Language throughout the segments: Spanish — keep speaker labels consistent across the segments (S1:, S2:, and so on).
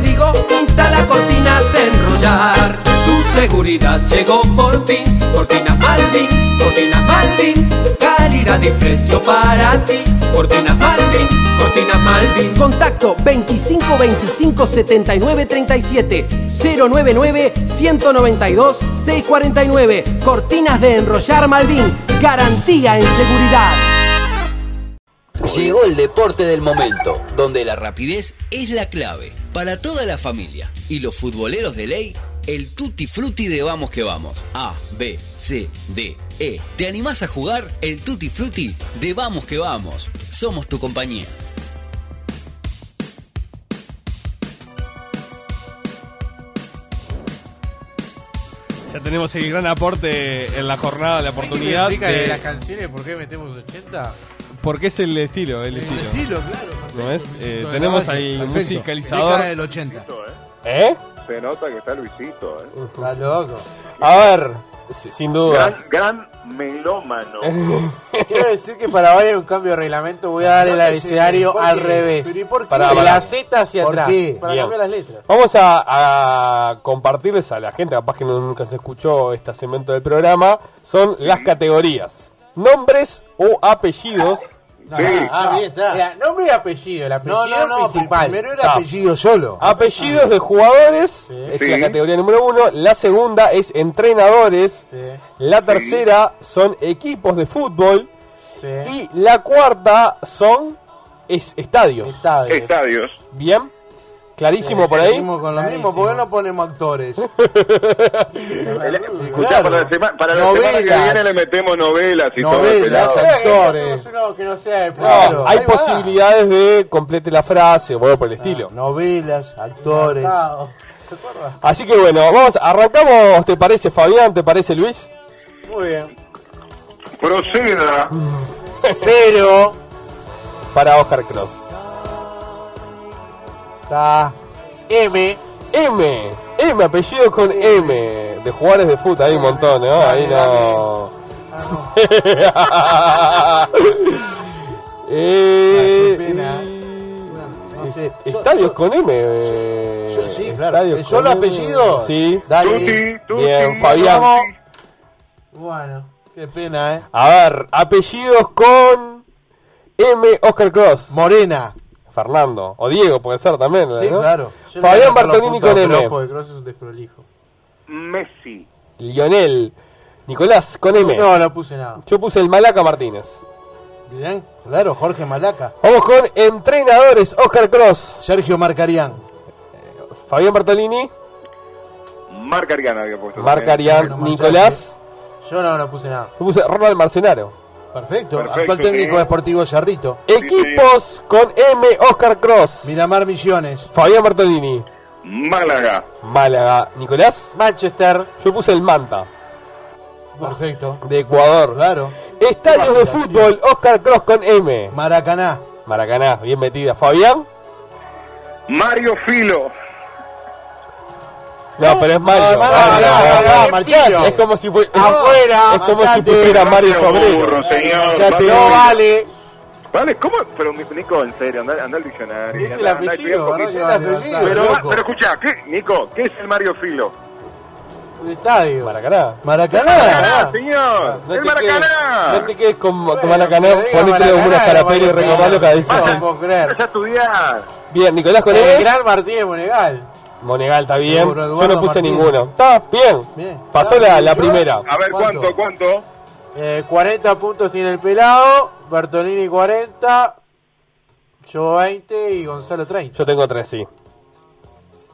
S1: digo, instala cortinas de enrollar. Tu seguridad llegó por fin, cortinas Malvin, cortinas Malvin, calidad y precio para ti. Cortinas Malvin, cortinas Malvin.
S2: Contacto 25 25 79 37 099 192 649. Cortinas de enrollar Malvin. Garantía en seguridad.
S3: Llegó el deporte del momento, donde la rapidez es la clave para toda la familia. Y los futboleros de ley, el tutti frutti de vamos que vamos. A, B, C, D, E. ¿Te animás a jugar el tutti frutti de vamos que vamos? Somos tu compañía.
S4: Ya tenemos el gran aporte en la jornada, la oportunidad
S5: ¿Me explica
S4: de...
S5: las canciones por qué metemos 80?
S4: Porque es el estilo, el, estilo.
S5: estilo, claro.
S4: ¿No es?
S5: Luisito
S4: Eh, tenemos ahí un musicalizador.
S5: Década del 80.
S4: ¿Eh?
S6: Se nota que está Luisito, ¿eh?
S5: Está loco.
S4: A ver, si- sin
S6: Gran,
S4: duda.
S6: gran melómano.
S5: Quiero decir que para hoy hay un cambio de reglamento. Voy a dar el
S7: No
S5: abecedario
S7: sé, ¿por
S5: al
S7: qué?
S5: revés.
S7: ¿Pero y por qué?
S4: Pará,
S5: de la Z hacia
S7: ¿Por
S5: atrás.
S7: qué?
S5: Para
S4: Bien.
S5: cambiar las letras.
S4: Vamos a, a compartirles a la gente, capaz que nunca se escuchó este segmento del programa, son las categorías. Nombres o apellidos.
S6: Sí.
S7: Ah, bien, está.
S5: Mira, nombre y apellido. El apellido
S7: No, no, no.
S5: principal.
S7: Primero era apellido solo.
S4: Apellidos de jugadores, es
S6: Sí.
S4: la categoría número uno. La segunda es entrenadores.
S5: Sí,
S4: La tercera son equipos de fútbol.
S5: sí.
S4: Y la cuarta son es estadios.
S5: Estadio.
S6: Estadios.
S4: Bien, clarísimo por ahí.
S7: Con lo mismo, ¿por qué no ponemos actores?
S6: Escuchá,
S7: Claro.
S6: para la, sema- para la semana que viene le metemos novelas y
S7: Novelas,
S6: todo.
S7: actores.
S5: Que no sea de
S4: No,
S5: plano.
S4: hay
S7: va.
S4: posibilidades de complete la frase o algo por el estilo.
S7: Novelas, actores.
S4: Así que bueno, vamos, arrancamos, ¿te parece Fabián? ¿Te parece Luis?
S5: Muy bien.
S6: Proceda.
S5: Cero.
S4: Para Oscar Cross.
S5: K. M.
S4: M, M, apellido con M, de jugadores de fútbol, hay un montón, ¿no? Ahí no. Eh, eh, Estadios
S7: yo-
S4: con M. eh,
S7: Yo sí,
S4: estadios
S7: ¿El solo apellido?
S4: Sí.
S7: Dale.
S6: Tuti, tuti.
S4: Bien, Fabián.
S5: Bueno.
S7: Qué pena, ¿eh?
S4: A ver, apellidos con M, Oscar Cross.
S7: Morena.
S4: Fernando. O Diego, puede ser también.
S7: Sí,
S4: ¿no?
S7: claro.
S5: Yo
S4: Fabián Bartolini con M.
S5: Porque Cross es un desprolijo.
S6: Messi.
S4: Lionel. Nicolás con M.
S5: No, no puse nada.
S4: Yo puse el Malaca Martínez.
S7: Bien, claro, Jorge Malaca.
S4: Vamos con entrenadores, Oscar Cross.
S7: Sergio Marcarián.
S4: Fabián Bartolini.
S6: Marc Ariana había puesto.
S4: Marc Arián.
S7: no
S4: Nicolás.
S5: Yo no, no puse nada.
S4: Yo puse Ronald Marcenaro.
S7: Perfecto.
S6: Perfecto,
S7: Actual técnico
S6: sí.
S7: deportivo Cerrito.
S4: Equipos con M, Oscar Cross.
S7: Miramar Misiones.
S4: Fabián Bartolini.
S6: Málaga.
S4: Málaga. Nicolás.
S5: Manchester.
S4: Yo puse el Manta,
S7: Perfecto.
S4: de Ecuador.
S7: Claro.
S4: Estadios de fútbol, Oscar Cross con M.
S7: Maracaná.
S4: Maracaná, bien metida. Fabián.
S6: Mario Filo.
S4: No, pero es Mario.
S7: Maracaná, Maracaná.
S4: Es como si fue.
S5: Afuera,
S4: Es como si pusiera Mario Sobrero.
S5: No vale.
S6: Vale, ¿cómo? Pero Nico, en serio, anda, anda al diccionario.
S5: Es el apellido,
S7: el
S6: Pero, pero escucha, ¿qué, Nico, ¿qué es el Mario Filo?
S5: Un estadio.
S4: Maracaná.
S7: Maracaná.
S6: ¡Maracaná, señor!
S4: No
S6: ¡El
S4: te quedes,
S6: Maracaná!
S4: no te quedes con, con
S5: Bueno,
S4: Maracaná,
S5: que diga
S4: ponete
S5: Maracaná,
S4: unos carapelos y recordalo cada vez.
S5: No se puedo creer.
S6: Vas a estudiar.
S4: Bien, Nicolás con
S5: El gran Martínez Monegal.
S4: Monegal está bien. Yo no puse
S7: Martínez.
S4: ninguno. Está bien.
S7: Bien.
S4: Pasó la, la primera.
S6: A ver,
S7: ¿Cuánto?
S6: ¿cuánto?
S5: Eh, 40 puntos tiene el pelado. Bertolini 40. Yo 20 y Gonzalo 30.
S4: Yo tengo tres, sí.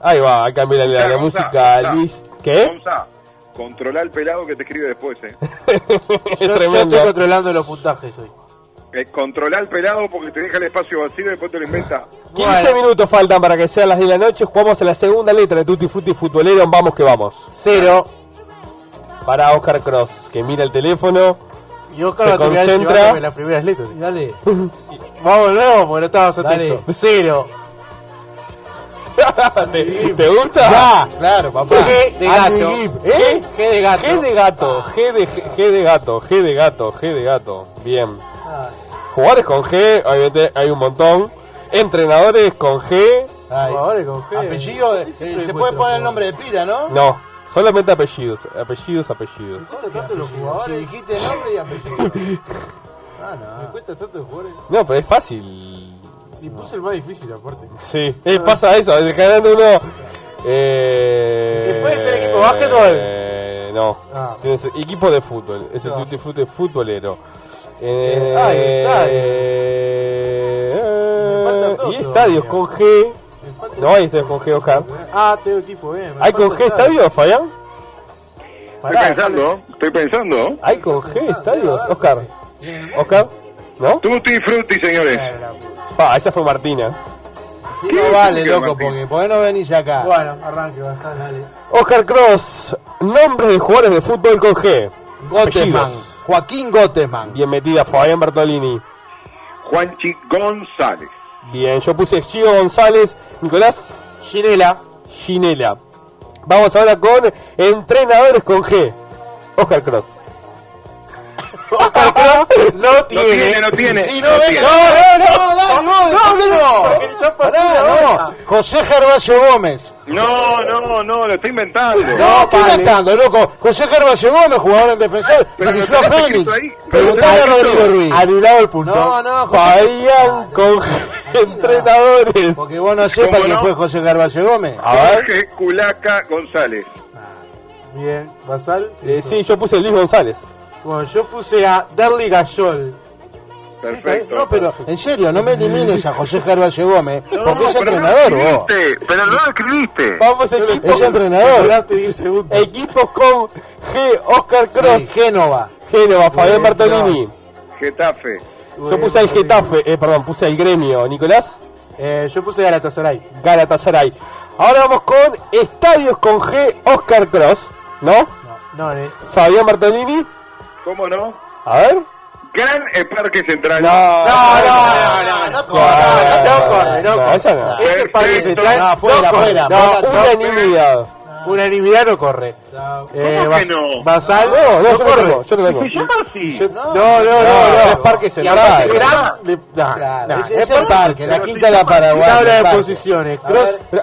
S4: Ahí va, cambia la, la
S6: Gonzalo,
S4: música. Luis. ¿Qué?
S6: Gonza, controla el pelado que te escribe después, eh.
S4: es
S5: Yo, yo estoy controlando los puntajes hoy.
S6: Eh controla el pelado porque te deja el espacio vacío y después te lo inventa.
S4: 15
S5: Bueno.
S4: minutos faltan para que sean las de la noche. Jugamos a la segunda letra de Tutti Frutti Futbolero. Vamos que vamos.
S5: Cero.
S4: Para Oscar Cross, que mira el teléfono.
S5: Y Oscar
S4: Se
S5: va a terminar
S4: concentra.
S5: las primeras letras.
S7: Dale.
S5: Vamos de nuevo porque no
S7: Dale.
S5: atentos. Cero.
S4: ¿Te, te gusta?
S7: Ya, claro, papá.
S5: G de
S7: Andy
S5: gato.
S7: ¿Eh?
S5: G de gato.
S4: G de gato, G de, G de gato, G de gato, G de gato. Bien. Jugadores con G, obviamente hay un montón. Entrenadores con G.
S7: Ay,
S5: Jugadores con G.
S7: Apellido, eh,
S5: Sí,
S7: se, puede poner el nombre de pila, ¿no?
S4: No, solamente apellidos. Apellidos, apellidos.
S5: Me cuesta tanto los jugadores.
S7: dijiste nombre y apellido. Ah,
S5: Me
S7: no.
S5: cuesta tanto los jugadores.
S4: No, pero es fácil.
S5: Y puse el más difícil aparte.
S4: Sí, eh, pasa eso, ganando uno. Eh,
S5: ¿Y puede ser equipo de básquetbol?
S4: Eh, no,
S5: Ah.
S4: equipo de fútbol, es el
S5: No.
S4: tutti frutti futbolero.
S5: Eh,
S4: eh, y estadios con G. No hay estadios con G, Oscar.
S5: Ah, tengo equipo bien.
S4: ¿Hay con G estadios, Fabián?
S6: Estoy pensando, estoy pensando.
S4: ¿Hay con G estadios? Oscar. ¿Oscar? ¿No?
S6: Tutti frutti, señores.
S5: puta.
S4: Pa, esa fue Martina.
S7: No vale,
S6: ¿Qué,
S7: loco, porque ¿por qué no venís acá?
S5: Bueno, arranque, bajá, dale.
S4: Oscar Cross, nombres de jugadores de fútbol con G.
S7: Gottesman. Joaquín Gottesman.
S4: Bien metida, Fabián Bertolini.
S6: Juanchi González.
S4: Bien, yo puse Gio González, Nicolás
S5: Ginela.
S4: Ginela. Vamos ahora con entrenadores con G. Oscar Cross.
S5: Oscar Cross no
S6: No
S5: tiene.
S6: no tiene.
S7: Sí,
S6: no
S7: no, no, no, no. José Gervasio Gómez.
S6: No, no, no, lo estoy inventando.
S7: No, ¿qué
S5: vale.
S7: inventando, loco? José Gervasio Gómez, jugador en defensor,
S6: Pero
S7: dirigió a
S6: lo
S7: Fénix. Preguntale a Rodrigo Ruiz.
S5: Anulado el punto.
S7: No, no, José.
S4: Fabián con. Entrenadores.
S7: Porque vos no sepas
S6: ¿Cómo
S7: quién
S6: no?
S7: fue José Gervasio Gómez.
S4: A ver.
S6: Jorge Culaca González.
S5: Bien, Basal.
S4: Eh, sí, yo puse Luis González.
S5: Bueno, yo puse a Derly Gayol.
S6: Perfecto.
S7: No, pero en serio, no me elimines a José Gervasio Gómez,
S6: No,
S7: porque es
S6: no
S7: entrenador
S6: lo
S7: vos.
S6: escribiste, Pero no lo escribiste.
S4: Vamos, equipos,
S7: Es entrenador.
S5: Durante 10 segundos.
S4: equipos con G. Oscar Cross.
S7: Sí, Génova.
S4: Génova, Fabián
S5: Bien,
S4: Bertolini.
S6: Getafe.
S4: Yo puse al Getafe, eh, perdón, puse al gremio. Nicolás.
S5: Eh, yo puse Galatasaray.
S4: Galatasaray. Ahora vamos con estadios con G. Oscar Cross. ¿No?
S5: No, no es.
S4: Fabián Bertolini.
S6: ¿Cómo no?
S4: A ver.
S6: Gran el Parque Central.
S4: No,
S5: No, no, no, no, no corre, no corre, no corre.
S4: esa no.
S5: Ese parque central
S7: No, fuera, fuera,
S5: No,
S4: Unanimidad.
S5: unanimidad no corre. Eh,
S6: ¿Cómo que no?
S5: Basal
S4: No, no, yo no
S5: corre.
S4: yo no tengo.
S6: Se
S5: No, no, no, no.
S4: es Parque Central.
S5: Gran-
S7: es
S5: es
S7: el parque, la quinta de la Paraguay.
S5: Tabla de posiciones.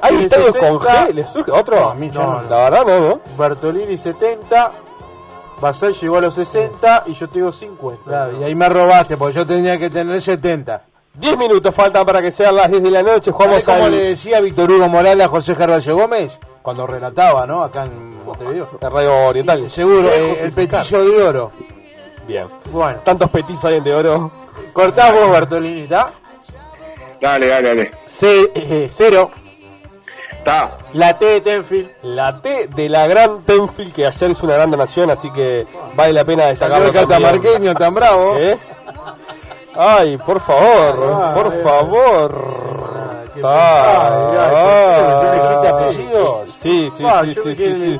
S4: Hay estadios
S5: 60,
S4: con G, ¿le surge otro?
S7: No, a mí yo
S5: No,
S7: no.
S4: La verdad no, ¿no?
S5: Bartolini 70. Basal llegó a los 60 y yo tengo 50.
S7: Claro, y ahí me robaste, porque yo tenía que tener 70.
S4: 10 minutos faltan para que sean las 10 de la noche.
S7: ¿Sabés
S4: Jugamos
S7: cómo
S4: al
S7: le decía Víctor Hugo Morales a José Gervasio Gómez? Cuando relataba, ¿no? Acá en Montevideo.
S4: Radio Oriental.
S7: Seguro, eh, el petillo de oro.
S4: Bien.
S5: Bueno,
S4: Tantos petizos hay en de oro.
S5: cortás vos, Bartolini, ¿está?
S6: Dale, dale, dale.
S5: C- eh, cero.
S6: Está.
S5: La T de Tenfield.
S4: La T de la gran Tenfield, que ayer es una gran donación, así que vale la pena destacarlo.
S7: el catamarqueño tan bravo.
S4: ¿Eh? Ay, por favor,
S5: Ah,
S4: por
S5: es-
S4: favor. Ah, ah. Sí, sí,
S5: Ah,
S4: sí, sí, sí,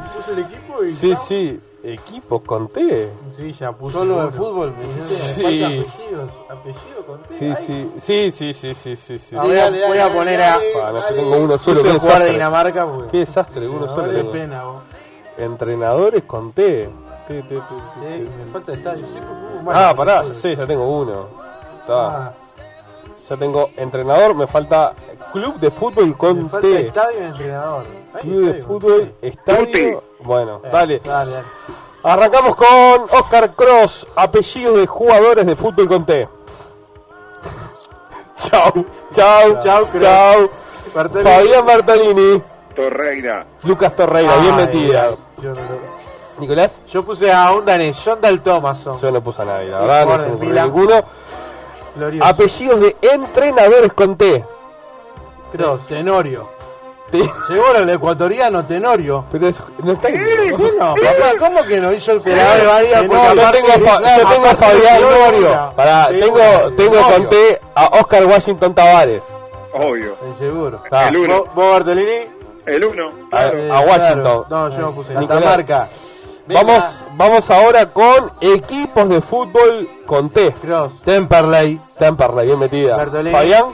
S4: sí.
S5: Y.
S4: Sí. Equipo con T.
S5: Sí, ya puse.
S7: Solo de fútbol, me.
S4: Sí.
S5: Apellidos. Apellido con T.
S4: Sí, sí, sí, sí, sí, sí, sí, sí.
S5: A ver, voy a poner a-
S4: Ah, no, yo tengo uno solo.
S5: El jugador de
S4: desastre.
S5: Dinamarca. porque-
S4: Qué desastre, uno solo.
S5: Qué
S4: tengo.
S5: pena, vos.
S4: Entrenadores con T.
S5: Me falta mal.
S4: Ah, pará, ya sé, ya tengo uno. Está. Ya tengo entrenador, me falta club de fútbol
S5: me
S4: con
S5: falta
S4: T.
S5: estadio y entrenador. Hay
S4: Club de
S5: estadio
S4: fútbol, estadio. Bueno,
S5: Eh,
S4: dale.
S5: Dale, dale.
S4: Arrancamos con Oscar Cross, apellidos de jugadores de fútbol con T. chau, chau,
S5: Chau,
S4: chau.
S5: Bartolini.
S4: Fabián Bartolini,
S6: Torreira.
S4: Lucas Torreira, bien metida.
S5: ay, Yo, no lo-
S4: Nicolás,
S5: yo puse a un danés, John Dal Thomason.
S4: yo no puse a nadie, la verdad, no se me ninguno.
S5: Glorioso.
S4: Apellidos de entrenadores con T.
S5: Cross.
S7: Tenorio. Seguro el ecuatoriano Tenorio.
S4: Pero es- no está
S7: No, papá, ¿cómo que no hizo el
S5: Se la ve válida porque
S7: Tenorio?
S4: Yo tengo, a Fa- yo tengo a
S7: de
S4: Fabián. Pará, tengo,
S5: bueno,
S4: tengo con T a Oscar Washington Tavares.
S6: Obvio.
S7: Seguro.
S4: Ah,
S6: El uno.
S5: ¿Vos, Bartolini?
S6: El uno.
S4: a,
S6: Claro.
S4: A Washington.
S7: claro.
S5: No, yo no puse.
S4: Nicolás.
S7: Catamarca. Venga.
S4: Vamos, vamos ahora con equipos de fútbol con T.
S5: Cross.
S7: Temperley.
S4: Temperley, bien metida.
S5: Bertolini.
S4: Fabián,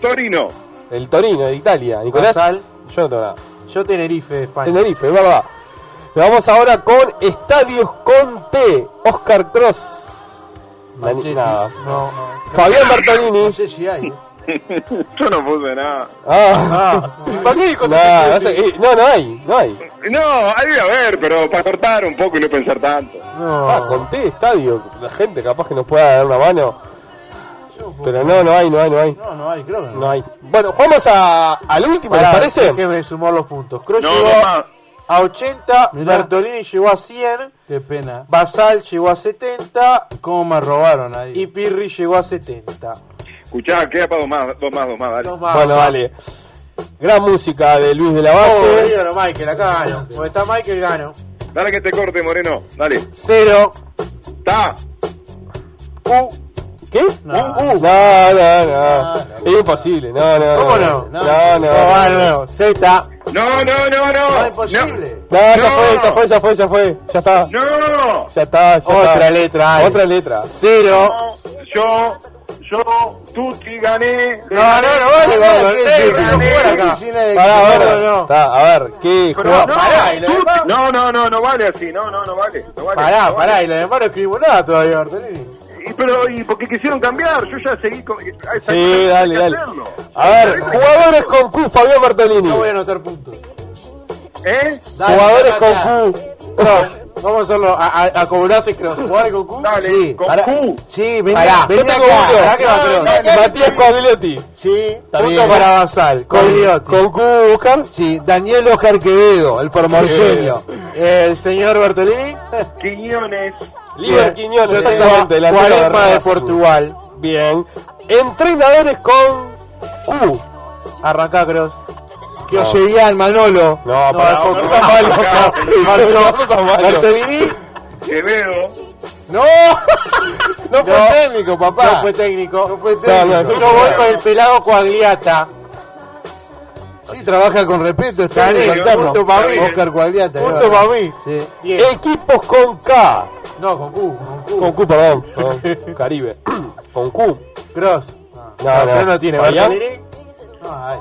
S6: Torino.
S4: el Torino de Italia. Nicolás,
S5: Basal.
S4: yo no tengo nada.
S5: Yo Tenerife de España.
S4: Tenerife, es verdad. Vamos ahora con estadios con T. Oscar Cross. Nada.
S5: No.
S4: Fabián Bertolini.
S7: No sé si hay.
S6: Yo no puse nada.
S4: Ah,
S5: ¿Para qué dijo
S4: no, no, sé, eh, no, no hay, no hay.
S6: No, ahí a ver, pero para cortar un poco y no pensar tanto.
S5: No.
S4: Ah, conté estadio, la gente capaz que nos pueda dar una mano. Pero no, no hay, no hay, no hay.
S7: No, no hay, creo que no.
S4: No hay. Bueno, vamos a, al último, ¿les parece?
S5: déjeme sumar los puntos.
S6: No,
S5: llegó
S6: mamá.
S5: a 80,
S7: Mirá.
S5: Bertolini llegó a 100,
S7: Qué pena.
S5: Basal llegó a 70
S7: ¿Cómo me robaron ahí?
S5: y Pirri llegó a 70.
S6: Escuchá, queda para dos más, dos más, dos más, dale.
S5: No más,
S4: Bueno,
S5: más.
S4: vale. Gran música de Luis de la
S5: Oh,
S4: Valle.
S5: dígalo, Michael, acá gano. Porque está Michael, gano.
S6: Dale que te corte, Moreno. Dale.
S5: 0,
S6: Ta.
S5: U,
S4: ¿Qué?
S7: No.
S4: No, no, no. Es imposible. No, no,
S5: ¿Cómo
S4: no?
S5: no?
S4: No, no.
S5: no, va nuevo. Z,
S6: No, no, no, no.
S7: No, es imposible.
S4: No, ya
S6: No.
S4: fue, ya fue, ya fue, ya fue. Ya está.
S6: No, no.
S4: Ya está, ya
S5: otra
S4: está.
S5: letra.
S4: Otra letra.
S5: 0,
S6: Yo, yo, Tuti gané.
S5: No, no, no vale.
S7: ¿Qué
S5: Eh,
S7: de-
S4: Pará, a ver,
S5: no,
S4: a ver, ¿qué
S6: no, no, no, no, no vale así. No, no, no vale. No vale
S5: Pará,
S6: no vale.
S5: pará, y lo demás no escribimos nada todavía, Bertolini.
S6: Y, pero, y porque quisieron cambiar, yo ya seguí con. hay- hay-
S4: Sí, dale, dale.
S6: hacerlo.
S4: A ver, jugadores con Q, Fabián Bertolini.
S5: No voy a anotar puntos.
S6: ¿Eh?
S7: Dale,
S4: Jugadores con. Q.
S5: Cross, vamos a hacerlo a, a, a cobrarse. ¿Jugadores con Q?
S6: Dale,
S7: Sí,
S6: con
S7: pará.
S6: Q.
S7: Sí, vení,
S5: Pará,
S7: vení acá.
S4: uno.
S5: Pará que va,
S7: No,
S5: Cross.
S7: no, no,
S4: Matías Coagliotti.
S7: Sí, está
S5: Punto
S7: bien.
S5: para Basal, Cogliotti.
S4: Con Q, Oscar.
S7: Sí, Daniel Oscar Quevedo, el formoseño.
S5: El señor Bertolini.
S6: Quiñones.
S4: Liber Quiñones, exactamente. de
S5: Cuaresma de. Portugal.
S4: Bien. Entrenadores con Q.
S5: Arrancá, Cross.
S7: Que Oseguian, Manolo.
S4: No,
S5: No,
S4: para,
S5: no,
S4: no,
S5: no,
S4: malo, no, no.
S5: Bertolini.
S6: Quevedo.
S7: No, no fue
S5: No.
S7: técnico, papá.
S5: No fue técnico.
S7: No fue
S4: No,
S7: técnico.
S4: no,
S5: Yo voy con el pelado Coagliata.
S7: Sí, trabaja con respeto, está en
S5: Dale,
S7: el alterno.
S5: punto pa' mí.
S7: Oscar Cuagliata.
S5: Punto para mí.
S7: Sí.
S5: 10.
S4: Equipos con K.
S5: No, con Q. Con Q.
S4: Con Q, perdón. perdón. Caribe. Con Q.
S5: Cross.
S4: No, no.
S5: Cross no tiene.
S4: Fabián.
S7: No, ay.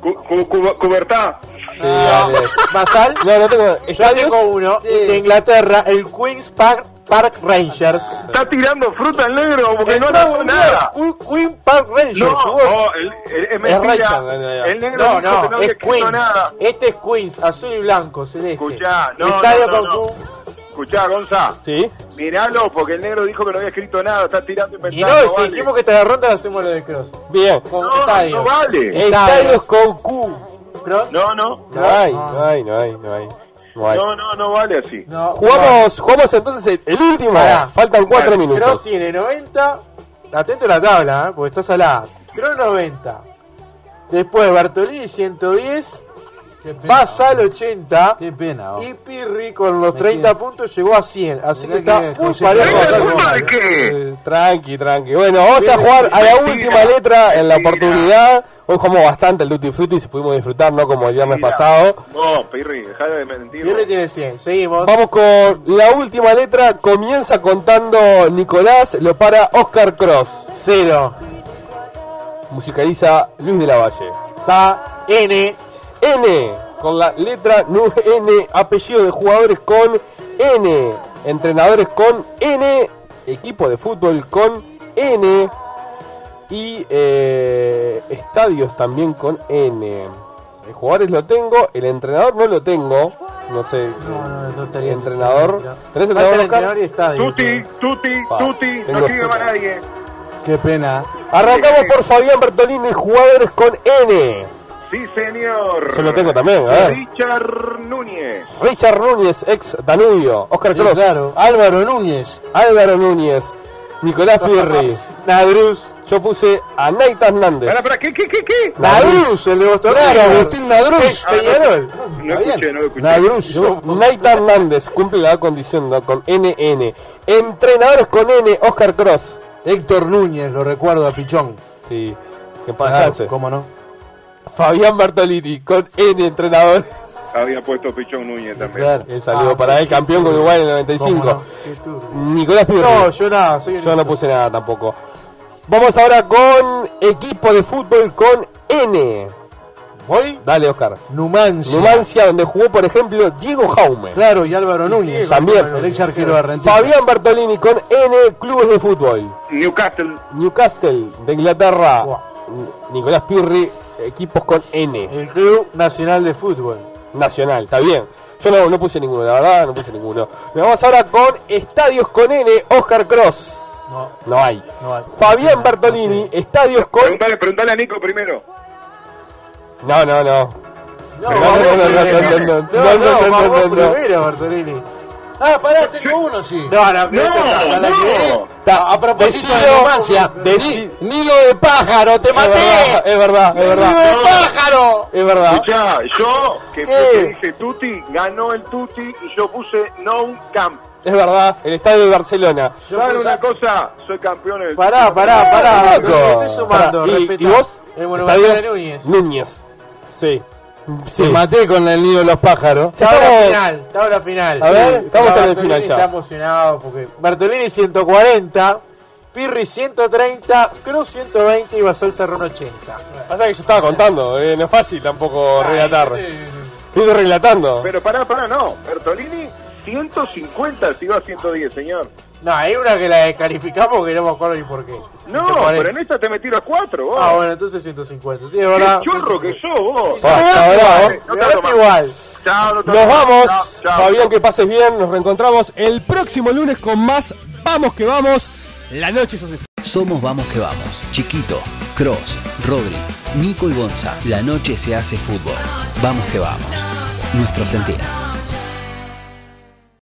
S6: Cu- cu- cu- Cubertá.
S4: Sí, dale.
S5: Basal.
S4: No, no tengo.
S5: Yo
S4: ¿Estadios?
S5: tengo uno
S7: Sí.
S5: de Inglaterra, el Queen's Park, Park Rangers.
S6: Está tirando fruta al negro porque
S5: El
S6: no anotó nada.
S5: Queen- Queen Park Rangers.
S6: No, no, el, el, es mentira.
S4: No, no, no.
S6: El negro
S5: No, no,
S6: no
S5: es
S6: escrito
S5: Queen.
S6: nada.
S5: Este es Queens, azul y blanco, celeste.
S6: Escuchá, no,
S5: Estadio
S6: no, no,
S5: con
S6: no. Escuchá, Gonza.
S4: Sí.
S6: Miralo porque el negro dijo que no había escrito nada. Está tirando
S5: Y
S6: inventando.
S5: no, si
S6: vale.
S5: dijimos que esta la ronda la hacemos lo de Cross.
S4: Bien.
S5: Con
S6: No,
S5: estadio.
S6: no vale.
S4: Estadios con Q.
S5: Cross.
S6: No, no.
S4: No hay, no hay, no hay, no hay. No hay.
S6: No, no, no vale así.
S5: No.
S4: Jugamos, jugamos entonces el, el último.
S5: Pará.
S4: Faltan cuatro
S6: Dale,
S5: Cross
S4: minutos.
S5: tiene 90. Atento a la tabla, ¿eh? porque está salada. Cross 90. Después Bartolini 110.
S7: Pena.
S5: Basal 80.
S7: Qué pena. oh.
S5: Y Pirri con los
S7: Me
S5: 30
S7: quedo.
S5: puntos llegó a 100. Así que está muy parejo.
S4: Eh, tranqui, tranqui. Bueno, vamos a jugar a la última letra en la oportunidad. Hoy jugamos bastante el Duty Fruity, si pudimos disfrutar, ¿no? Como el viernes
S6: Mira.
S4: pasado.
S6: No, Pirri, dejá de mentir.
S5: Pirri tiene 100. Seguimos.
S4: Vamos con la última letra. Comienza contando Nicolás, lo para Oscar Cross.
S5: Cero.
S4: Musicaliza Luis de la Valle.
S5: Está N.
S4: N, con la letra N, apellido de jugadores con N, entrenadores con N, equipo de fútbol con N y eh, estadios también con N. El jugadores lo tengo, el entrenador no lo tengo, no sé.
S5: No, no, no estaría
S4: entrenador. ¿Tenés entrenador,
S5: entrenador y estadio.
S6: Tuti, tuti,
S4: Pa,
S6: tuti. No
S4: cero.
S6: más nadie.
S7: Qué pena.
S4: Arrancamos por Fabián Bertolini, jugadores con N.
S6: Sí, señor.
S4: Yo lo tengo también, a ver.
S6: Richard Núñez.
S4: Richard Núñez, ex Danubio. Oscar
S7: Sí,
S4: Cross.
S7: claro. Álvaro Núñez.
S4: Álvaro Núñez, Nicolás Pirri.
S5: Nadruz.
S4: Yo puse a Nate Hernández.
S6: Para, para, ¿qué, qué, qué, qué?
S5: Nadruz, el de Boston.
S7: Claro, Agustín Nadruz.
S5: Peñarol.
S6: No escuché, no lo escuché.
S7: Nadruz.
S4: Yo- Nate Hernández cumple la condición ¿no? con NN. Entrenadores con N, Oscar Cross.
S7: Héctor Núñez, lo recuerdo a Pichón.
S4: Sí, que paz
S7: Claro. ¿Cómo no?
S4: Fabián Bertolini con N entrenadores.
S6: Había puesto Pichón Núñez también.
S7: Claro.
S4: El saludo
S5: Ah,
S4: para él,
S5: qué
S4: campeón con. Uruguay en el 95.
S5: ¿Cómo no?
S4: Nicolás Pirri.
S5: No, yo nada, soy el
S4: Yo no puse nada tampoco. Vamos ahora con equipo de fútbol con N.
S7: ¿Voy?
S4: Dale, Oscar.
S7: Numancia.
S4: Numancia, donde jugó, por ejemplo, Diego Jaume.
S7: Claro, y Álvaro Núñez.
S5: sí,
S4: También.
S7: El ex arquero de Argentina.
S4: Fabián Bertolini con N, clubes de fútbol.
S6: Newcastle.
S4: Newcastle, de Inglaterra. Nicolás Pirri, equipos con N.
S5: El Club Nacional de Fútbol.
S4: Nacional, está bien. Yo no, no puse ninguno, la verdad, no puse ninguno. Nos vamos ahora con estadios con N, Oscar Cross.
S5: No,
S4: No hay.
S5: no hay.
S4: Fabián Bertolini, estadios con.
S6: Preguntale, preguntale a Nico primero.
S4: No, no, no.
S5: No,
S4: No,
S5: vamos
S4: no, no, no,
S5: primero.
S4: no, no, no,
S5: no,
S4: no, no,
S5: vamos
S4: no, no.
S5: primero, Bertolini.
S7: Ah, pará, tengo uno, sí.
S5: No, no, no,
S6: No, no.
S4: Está,
S7: A propósito de
S4: deci-
S7: ni- nido de pájaro, te
S4: Es
S7: maté.
S4: verdad, es verdad, es
S7: ¡Nido
S4: verdad.
S7: de pájaro!
S4: Es verdad.
S6: Escuchá, yo que,
S5: ¿Qué?
S6: dije Tuti, ganó el Tuti y yo puse no camp.
S4: Es verdad, el estadio de Barcelona.
S6: ¿Saben una cosa? Soy campeón del
S5: Pará, pará, pará.
S4: Loco.
S5: no estoy sumando,
S4: Pará, ¿Y, y vos?
S5: El Monumental de
S4: Estadio
S5: Núñez.
S4: Núñez. Sí. Sí.
S7: Maté con el nido de los pájaros.
S5: Está ahora
S4: Estamos-
S5: final, está ahora final.
S4: A ver, estamos en el final ya.
S5: Está emocionado porque Bertolini 140, Pirri 130, Cruz 120 y Basol Cerrón 80.
S4: Pasa que yo estaba contando, eh, no es fácil tampoco relatar. Estoy relatando.
S6: Pero pará, pará, no. Bertolini, 150 si va a 110, señor.
S5: No, hay una que la descalificamos que no me acuerdo ni por qué.
S6: No,
S5: 140.
S6: pero en esta te metí los cuatro, vos.
S5: Ah, bueno, entonces 150. Sí, es
S6: Qué
S5: verdad.
S6: chorro que sos, vos.
S4: Ah.
S6: No te
S5: Ganaste
S6: tomas.
S5: igual.
S6: Chao, no te
S4: Nos vamos.
S6: Chao, chao.
S4: Fabián, que pases bien. Nos reencontramos el próximo lunes con más Vamos que vamos. La noche se hace
S3: Somos Vamos que Vamos. Chiquito, Cross, Rodri, Nico y Gonza. La noche se hace fútbol. Vamos que vamos. Nuestro sentir.